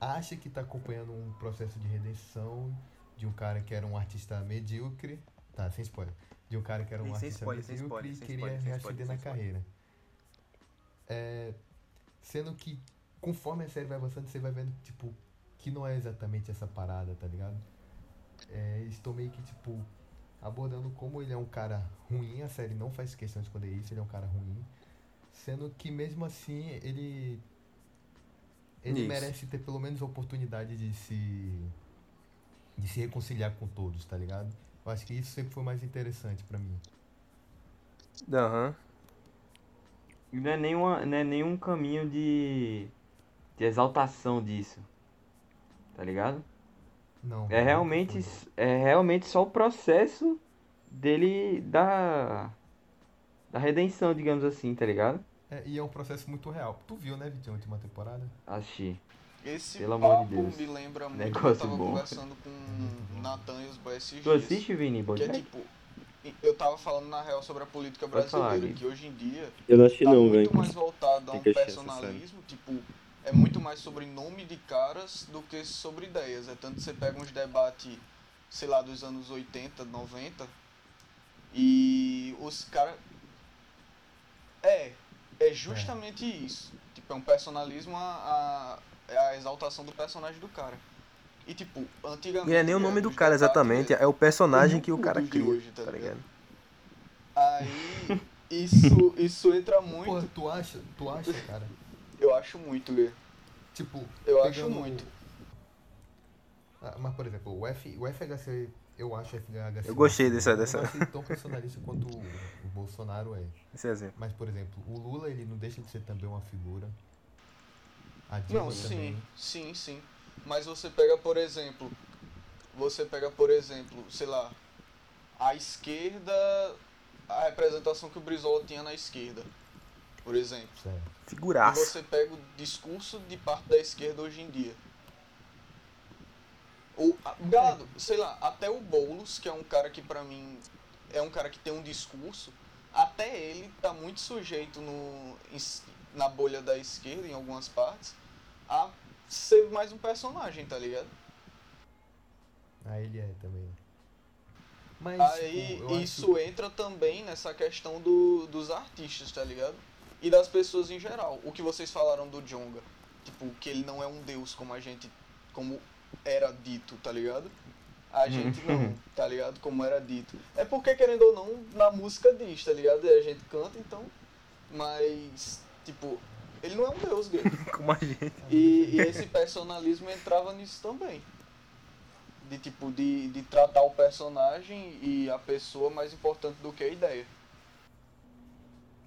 acha que tá acompanhando um processo de redenção de um cara que era um artista medíocre, tá, sem spoiler, de um cara que era um Sem artista spoiler, medíocre spoiler, e queria spoiler, reacender na spoiler. carreira. É, sendo que conforme a série vai avançando, você vai vendo, tipo, que não é exatamente essa parada, tá ligado? É, estou meio que, tipo, abordando como ele é um cara ruim, a série não faz questão de esconder isso, ele é um cara ruim. Sendo que mesmo assim ele. Ele Isso. merece ter pelo menos a oportunidade de se. de se reconciliar com todos, tá ligado? Eu acho que isso sempre foi mais interessante pra mim. Aham. E Não é nenhuma, não é nenhum caminho de, de exaltação disso. Tá ligado? Não. É realmente, é realmente só o processo dele da, da redenção, digamos assim, tá ligado? É, e é um processo muito real. Tu viu, né, Vitinho, a última temporada? Achei. Esse Pelo amor de Deus. me lembra muito Negócio que eu tava bom. conversando com o Natan e os boys esses Tu dias. assiste, Vini, Que é tipo, eu tava falando na real sobre a política falar, brasileira, que hoje em dia Eu não assisti tá não, muito velho. mais voltado a um personalismo, tipo, é muito mais sobre nome de caras do que sobre ideias. É tanto que você pega uns debates, sei lá, dos anos 80, 90, e os caras. É, é justamente isso. Tipo, é um personalismo a, a, é a exaltação do personagem do cara. E tipo, antigamente. E é nem o nome do cara exatamente, é o personagem que o cara cria, hoje, tá tá ligado? ligado? Aí isso, isso entra muito. Porra, tu acha, tu acha, cara? Eu acho muito, Lê. Tipo, Eu acho muito. Ah, mas, por exemplo, o, F, o FHC, eu acho o FHC. Eu gostei dessa- Eu dessa- não achei tão personalista quanto o, o Bolsonaro é. Esse exemplo. Mas, por exemplo, o Lula, ele não deixa de ser também uma figura. A Dilma Não, também. sim, sim, sim. Mas você pega, por exemplo, você pega, por exemplo, sei lá, a esquerda, a representação que o Brizola tinha na esquerda, por exemplo. E Figuraça. você pega o discurso de parte da esquerda hoje em dia. Ou, gado, sei lá, até o Boulos, que é um cara que pra mim é um cara que tem um discurso, até ele tá muito sujeito no, na bolha da esquerda, em algumas partes, a ser mais um personagem, tá ligado? Ah, ele é também. Mas, Aí tipo, isso acho... entra também nessa questão do, dos artistas, tá ligado? E das pessoas em geral. O que vocês falaram do Jonga, tipo, que ele não é um deus como a gente, como era dito, tá ligado? A gente não, tá ligado? Como era dito. É porque, querendo ou não, na música diz, tá ligado? E a gente canta, então. Mas, tipo, ele não é um deus, gay. Como a gente. E, e esse personalismo entrava nisso também. De tipo, de, de tratar o personagem e a pessoa mais importante do que a ideia.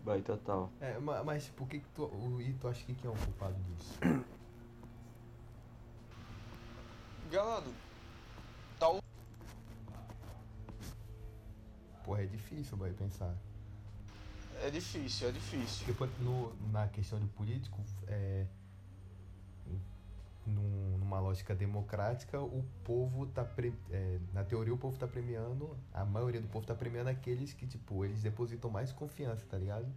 Boy, total. É, ma- mas, tipo, o que que tu... O, e tu acha que quem é o culpado disso? Galado, tal. Porra, é difícil, vai pensar. É difícil, é difícil. Porque no, na questão de político, é, num- numa lógica democrática, o povo tá. pre- é, na teoria, o povo tá premiando. A maioria do povo tá premiando aqueles que, tipo, eles depositam mais confiança, tá ligado?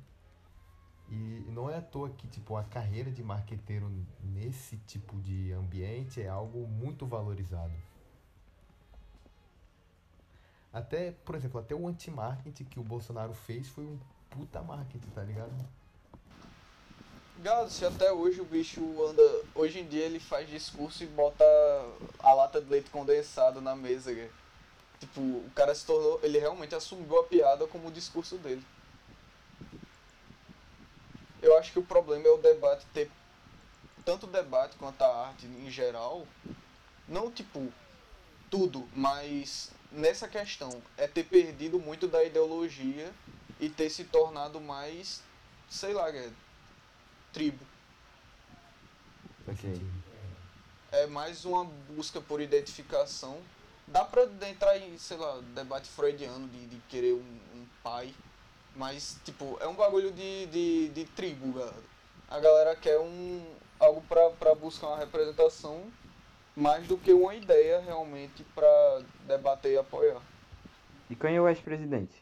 E não é à toa que, tipo, a carreira de marqueteiro nesse tipo de ambiente é algo muito valorizado. Até, por exemplo, até o anti-marketing que o Bolsonaro fez foi um puta marketing, tá ligado? Gado, se até hoje o bicho anda. Hoje em dia ele faz discurso e bota a lata de leite condensado na mesa, cara. Tipo, o cara se tornou. Ele realmente assumiu a piada como o discurso dele. Eu acho que o problema é o debate ter. Tanto o debate quanto a arte em geral. Não tipo. Tudo, mas nessa questão é ter perdido muito da ideologia e ter se tornado mais. Sei lá, cara tribo. Faz Ok. sentido. É mais uma busca por identificação. Dá pra entrar em, sei lá, debate freudiano de, de querer um, um pai. Mas, tipo, é um bagulho de, de, de tribo, galera. A galera quer um, algo pra, pra buscar uma representação mais do que uma ideia realmente pra debater e apoiar. E Kanye West presidente?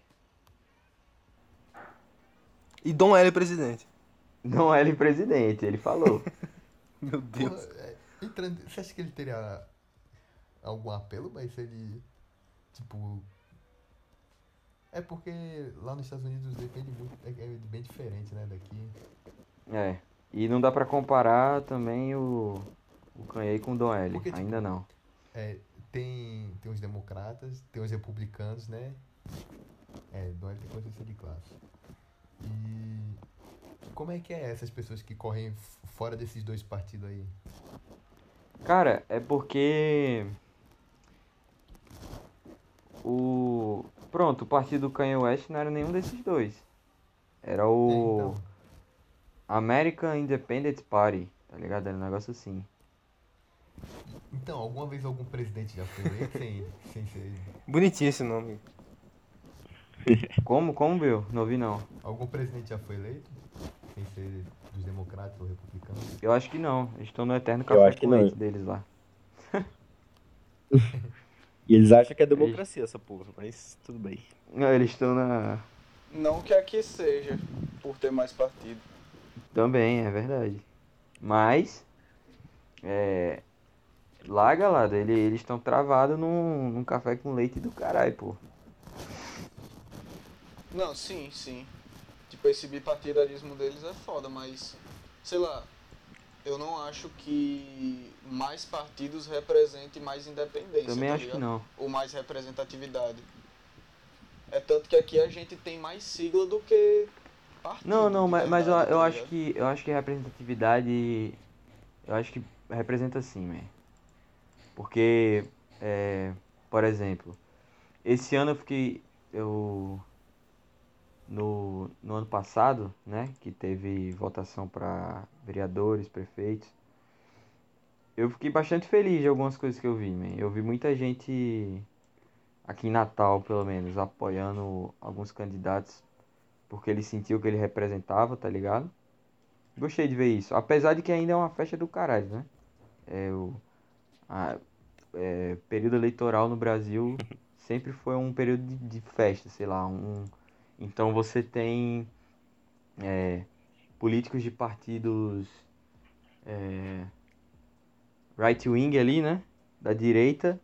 E Dom L presidente. Não é ele presidente, ele falou. Meu Deus. Porra, é, entrando, você acha que ele teria algum apelo, mas se ele. Tipo. É porque lá nos Estados Unidos depende muito. É, é bem diferente, né? Daqui. é. E não dá pra comparar também o, o Kanye com o Don L. Porque, tipo, Ainda não. É, tem, tem os democratas, tem os republicanos, né? É, não é tem consciência de classe. E. Como é que é essas pessoas que correm fora desses dois partidos aí? Cara, é porque. O. Pronto, o partido do Kanye West não era nenhum desses dois. Era o. É, então. American Independent Party, tá ligado? Era um negócio assim. Então, alguma vez algum presidente já foi eleito sem, sem ser. Bonitinho esse nome. Como? Como, Bill? Não ouvi não. Algum presidente já foi eleito? Sem ser dos democratas ou republicanos? Eu acho que não. Eles estão no eterno café com leite deles lá. E eles acham que é democracia essa porra, mas tudo bem. Não, eles estão na. Não que aqui seja, por ter mais partido. Também, é verdade. Mas. É. Lá, galera, ele, eles estão travados num, num café com leite do caralho, pô. Não, sim, sim. Tipo, esse bipartidarismo deles é foda, mas, sei lá, eu não acho que mais partidos representem mais independência. Também tá acho que não. Ou mais representatividade. É tanto que aqui a gente tem mais sigla do que partido. Não, não, mas, mas eu, verdade, eu tá acho que eu acho que representatividade eu acho que representa sim, man. Porque é, por exemplo, esse ano eu fiquei eu no, no ano passado, né, que teve votação para vereadores, prefeitos. Eu fiquei bastante feliz de algumas coisas que eu vi, man. Eu vi muita gente aqui em Natal, pelo menos, apoiando alguns candidatos porque ele sentiu que ele representava, tá ligado? Gostei de ver isso. Apesar de que ainda é uma festa do caralho, né? É o a- é, período eleitoral no Brasil sempre foi um período de, de festa, sei lá, um então você tem é, políticos de partidos é, right wing ali, né? Da direita,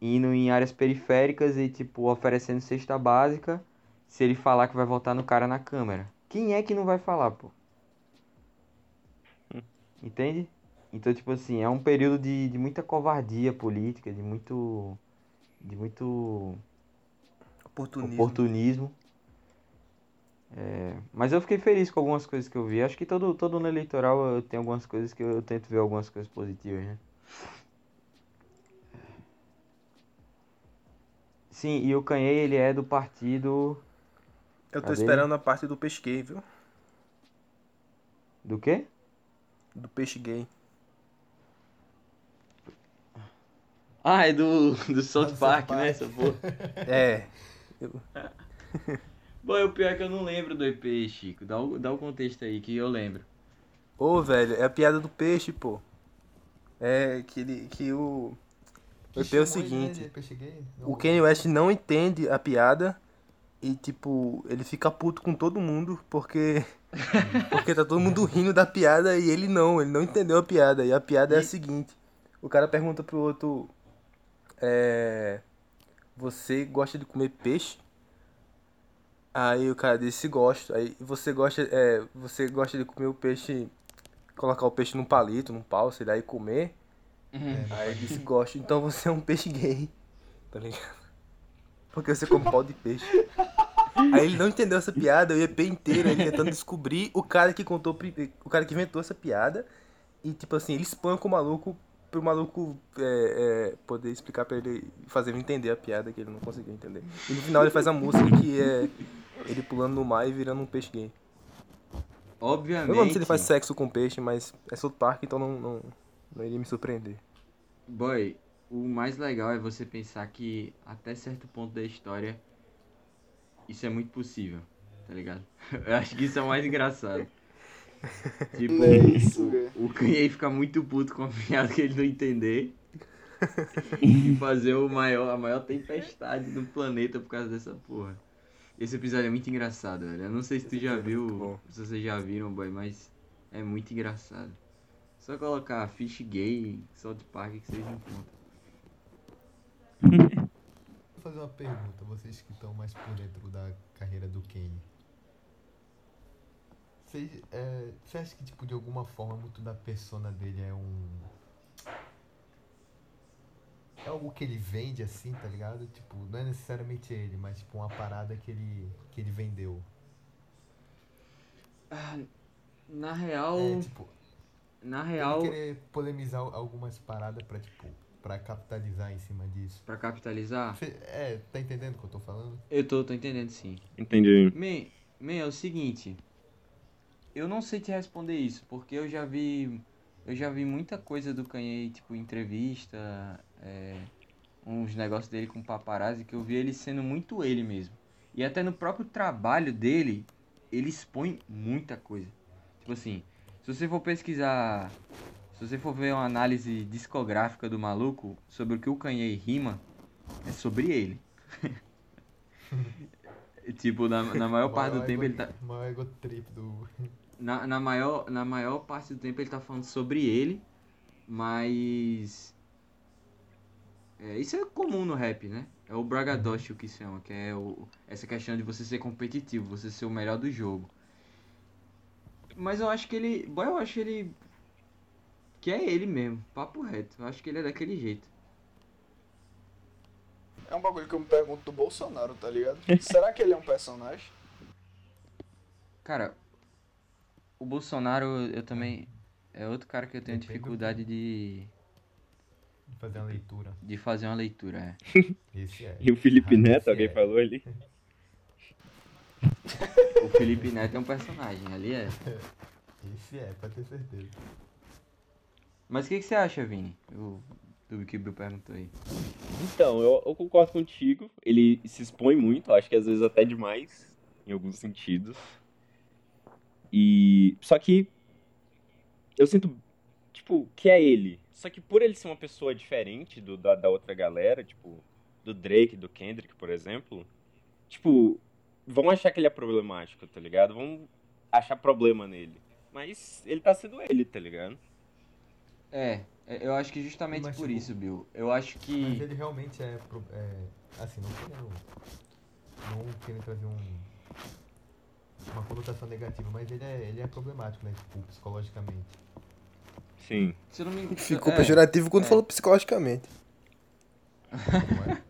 indo em áreas periféricas e tipo oferecendo cesta básica se ele falar que vai votar no cara na Câmara. Quem é que não vai falar, pô? Entende? Então, tipo assim, é um período de, de muita covardia política, de muito. de muito Oportunismo. oportunismo. É, mas eu fiquei feliz com algumas coisas que eu vi. Acho que todo, todo ano eleitoral eu tenho algumas coisas que eu, eu tento ver algumas coisas positivas, né? Sim, e o Kanye, ele é do partido. Eu tô Cadê? esperando a parte do peixe gay, viu? Do quê? Do peixe gay. Ah, é do, do South Park, South né? Park. Essa porra. É. Bom, o pior é que eu não lembro do EP, Chico. Dá o, dá o contexto aí que eu lembro. Ô, velho, é a piada do peixe, pô. É que, ele, que o. O EP é o seguinte. O Kanye West não entende a piada e, tipo, ele fica puto com todo mundo porque. Porque tá todo mundo rindo da piada e ele não, ele não entendeu a piada. E a piada é a seguinte: o cara pergunta pro outro. É. Você gosta de comer peixe? Aí o cara disse gosto. Aí você gosta, é, você gosta de comer o peixe, colocar o peixe num palito, num pau, sei lá, e comer? Aí ele disse gosto. Então você é um peixe gay. Tá ligado? Porque você come pau de peixe. Aí ele não entendeu essa piada, o EP inteiro, ele tentando descobrir o cara que contou, o cara que inventou essa piada. E tipo assim, ele espanca o maluco pro maluco é, é, poder explicar pra ele, fazer ele entender a piada que ele não conseguiu entender. E no final ele faz a música que é ele pulando no mar e virando um peixe gay. Obviamente. Eu não lembro se ele faz sexo com peixe, mas é South Park, então não, não, não iria me surpreender. Boy, o mais legal é você pensar que até certo ponto da história isso é muito possível, tá ligado? Eu acho que isso é o mais engraçado. Tipo, é isso, velho. o Kanye fica muito puto com a piada que ele não entender. e fazer o maior, a maior tempestade do planeta por causa dessa porra. Esse episódio é muito engraçado, velho. Eu não sei se tu já é viu, se vocês já viram, boy, mas é muito engraçado. Só colocar Fish Gay, South Park que vocês encontram. Vou fazer uma pergunta, vocês que estão mais por dentro da carreira do. Vocês, é, você acha que, tipo, de alguma forma, muito da persona dele é um. É algo que ele vende assim, tá ligado? Tipo, não é necessariamente ele, mas tipo uma parada que ele, que ele vendeu. Na real, É, tipo, na ele real, querer polemizar algumas paradas pra, tipo, pra capitalizar em cima disso. pra capitalizar, é, tá entendendo o que eu tô falando? eu tô, tô entendendo sim. Entendi. Man, man, é o seguinte. Eu não sei te responder isso, porque eu já vi. Eu já vi muita coisa do Kanye, tipo, entrevista, é, uns negócios dele com paparazzi, que eu vi ele sendo muito ele mesmo. E até no próprio trabalho dele, ele expõe muita coisa. Tipo assim, se você for pesquisar. Se você for ver uma análise discográfica do maluco sobre o que o Kanye rima, é sobre ele. tipo, na, na maior parte do Maior tempo ego- ele tá. Maior ego trip do. Na, na, maior, na maior parte do tempo ele tá falando sobre ele, mas. É, isso é comum no rap, né? É o braggadocio que chama, que é o, essa questão de você ser competitivo, você ser o melhor do jogo. Mas eu acho que ele. Boy, eu acho ele. Que é ele mesmo, papo reto. Eu acho que ele é daquele jeito. É um bagulho que eu me pergunto do Bolsonaro, tá ligado? Será que ele é um personagem? Cara, o Bolsonaro, eu também. É outro cara que eu tenho dificuldade de, Fazer uma leitura. de fazer uma leitura, é. Esse é. E o Felipe Ah, Neto, alguém é. falou ali? O Felipe Neto é um personagem, ali é. Esse é, pode ter certeza. Mas o que, que você acha, Vini? O, do que o Bill perguntou aí. Então, eu, eu concordo contigo. Ele se expõe muito, acho que às vezes até demais, em alguns sentidos. E. Só que. Eu sinto, tipo, que é ele. Só que por ele ser uma pessoa diferente do, da, da outra galera, tipo, do Drake, do Kendrick, por exemplo, tipo, vão achar que ele é problemático, tá ligado? Vão achar problema nele. Mas ele tá sendo ele, tá ligado? É, é, eu acho que justamente Mas, por tipo, isso, Bill. Eu acho Mas que. ele realmente é, pro- é, assim, não querendo, não querendo trazer um, uma conotação negativa, mas ele é, ele é problemático, né, tipo, psicologicamente. Sim. Se não me engano. Ficou é, pejorativo quando é. falou psicologicamente. Como é?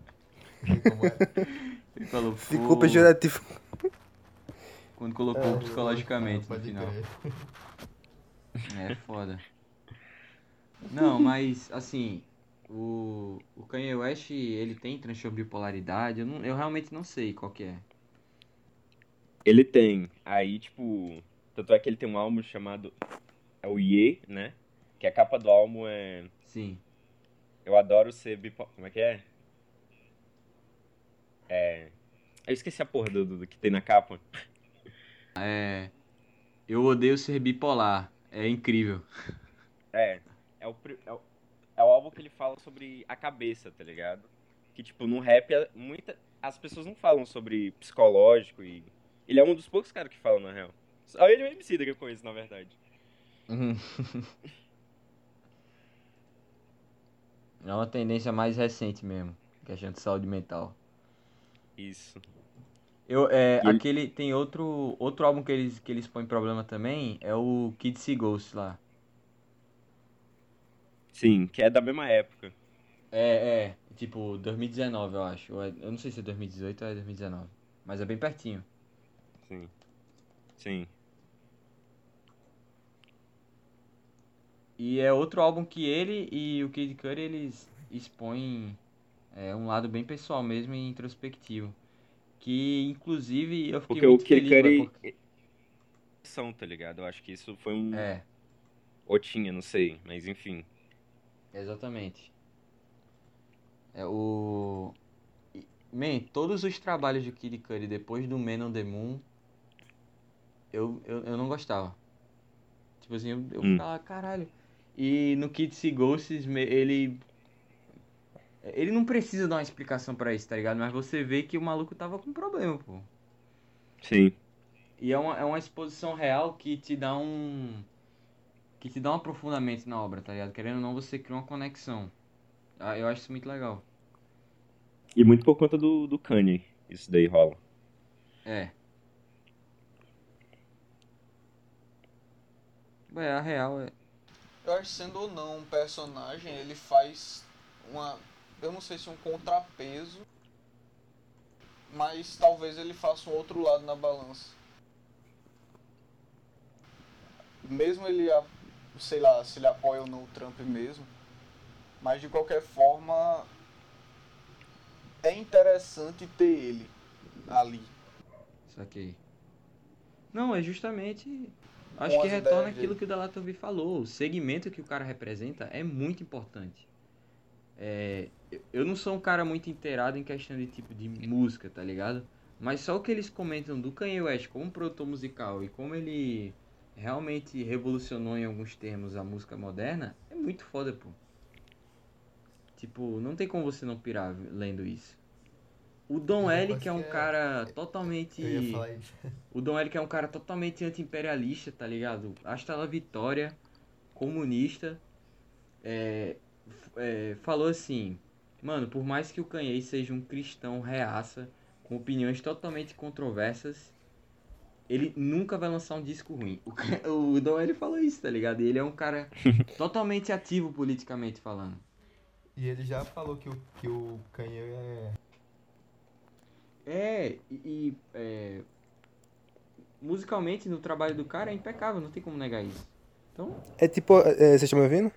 Como é? Ele falou, Ficou pejorativo. Quando colocou É, psicologicamente no final. crer. É foda. Não, mas assim, o, o Kanye West, ele tem transtorno de bipolaridade, eu, não, eu realmente não sei qual que é. Ele tem. Aí, tipo. Tanto é que ele tem um álbum chamado. É o Ye, né? Que a capa do álbum é. Sim. Eu adoro ser bipolar. Como é que é? É. Eu esqueci a porra do, do, que tem na capa. É. Eu odeio ser bipolar. É incrível. É, é o, é o, é o álbum que ele fala sobre a cabeça, tá ligado? Que, tipo, no rap, é muita, as pessoas não falam sobre psicológico e... Ele é um dos poucos caras que falam, na real. Só ele e o MC que eu conheço, na verdade. Uhum. É uma tendência mais recente mesmo. Questão de saúde mental. Isso. Eu, é, E ele- aquele tem outro outro álbum que eles que eles põem problema também é o Kid See Ghost lá. Sim, que é da mesma época. É, é, tipo 2019, eu acho. É- eu não sei se é 2018 ou é 2019, mas é bem pertinho. Sim. Sim. E é outro álbum que ele e o Kid Cudi eles expõem é, um lado bem pessoal mesmo e introspectivo. Que inclusive eu fiquei Porque o muito Kid feliz, Cudi... porque- São, tá ligado? Eu acho que isso foi um... É, Ou tinha, não sei. Mas, enfim. exatamente. É o Man, todos os trabalhos do Kid Cudi depois do Man on the Moon eu, eu, eu não gostava. Tipo assim, eu, eu Hum. ficava, caralho. E no Kid See Ghosts, ele. Ele não precisa dar uma explicação pra isso, tá ligado? Mas você vê que o maluco tava com problema, pô. Sim. E é uma, é uma exposição real que te dá um. Que te dá um aprofundamento na obra, tá ligado? Querendo ou não, você cria uma conexão. Ah, Eu acho isso muito legal. E muito por conta do, do Kanye. Isso daí rola. É. É, a real é. Sendo ou não um personagem, ele faz uma. Eu não sei se um contrapeso. Mas talvez ele faça um outro lado na balança. Mesmo ele, sei lá, se ele apoia ou não o Trump mesmo. Mas de qualquer forma. É interessante ter ele ali. Saquei. Não, é justamente. Acho que retorna aquilo que o Dalatovi falou. O segmento que o cara representa é muito importante. É, eu- eu não sou um cara muito inteirado em questão de tipo de música, tá ligado? Mas só o que eles comentam do Kanye West como produtor musical e como ele realmente revolucionou em alguns termos a música moderna é muito foda, pô. Tipo, não tem como você não pirar lendo isso. O Dom Eu L, que é um é- cara totalmente. Eu ia falar isso. O Dom L, que é um cara totalmente anti-imperialista, tá ligado? Hasta la vitória, comunista. É, é, falou assim: Mano, por mais que o Kanye seja um cristão reaça, com opiniões totalmente controversas, ele nunca vai lançar um disco ruim. O, o Dom L falou isso, tá ligado? E ele é um cara totalmente ativo politicamente falando. E ele já falou que o, que o Kanye é. É, e, e, é, musicalmente no trabalho do cara é impecável, não tem como negar isso. Então, É tipo. É, vocês estão me ouvindo?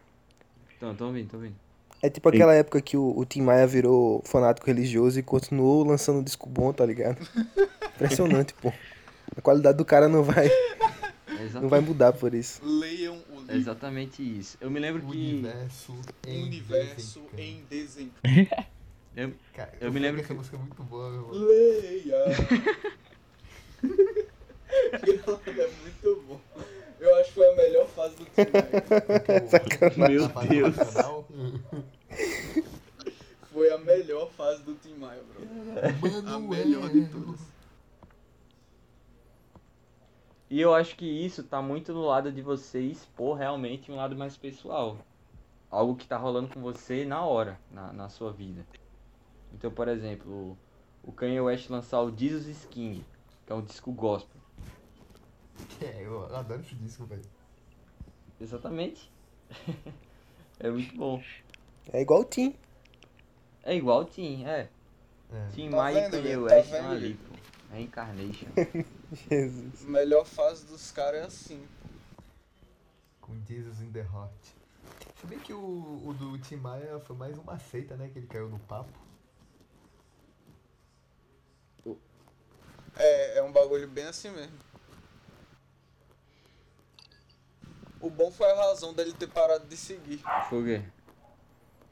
então, tô ouvindo, tô ouvindo. É tipo aquela época que o, o Tim Maia virou fanático religioso e continuou lançando disco bom, tá ligado? Impressionante, pô. A qualidade do cara não vai, É não vai mudar por isso. Leiam o é livro exatamente isso. Eu me lembro que. Universo em Universo Desempenho. em Desempenho. Eu, Cara, eu me sei lembro que essa música é muito boa, meu irmão. Leia! é muito bom. Eu acho que foi a melhor fase do. Porque o- Meu Deus. Foi a melhor fase do Tim Maia, bro. A melhor de todas. e eu acho que isso tá muito no lado de você expor realmente um lado mais pessoal. Algo que tá rolando com você na hora, na, na sua vida. Então, por exemplo, o Kanye West lançar o Jesus is King, que é um disco gospel. É, eu adoro esse disco, velho. Exatamente. é muito bom. É igual o Tim. É igual o Tim, é. É. Tim Tá Maia e Kanye gente? West Tá vendo, ali, pô. Reincarnation. Jesus. A melhor fase dos caras é assim. Com Jesus in the Heart. Se bem que o, o do Tim Maia foi mais uma seita, né? Que ele caiu no papo. É, é um bagulho bem assim mesmo. O bom foi a razão dele ter parado de seguir. Quê?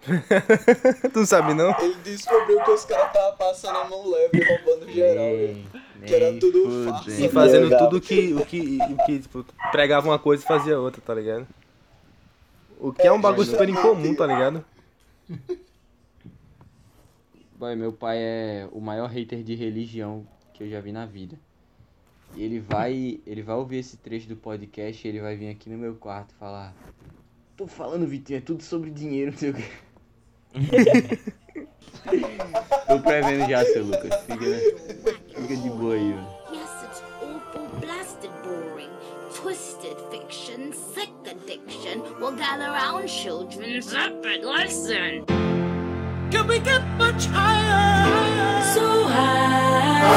tu não sabe não? Ele descobriu que os caras estavam passando a mão leve e roubando geral. velho. Que era tudo farsa. E fazendo Legal. tudo que, o que, o que tipo, pregava uma coisa e fazia outra, tá ligado? O que é um bagulho super incomum, tá ligado? Boy, meu pai é o maior hater de religião que eu já vi na vida. E ele vai, ele vai ouvir esse trecho do podcast e ele vai vir aqui no meu quarto falar: "Tô falando, Vitinho, é tudo sobre dinheiro, não sei o quê". Tô prevendo já, seu Lucas. Fica, né? Fica de boa aí, mano. Yes, it's awful, blasted boring. Twisted fiction, sick addiction. Well, gather round, children, zip it, listen. Can we get much higher? So high.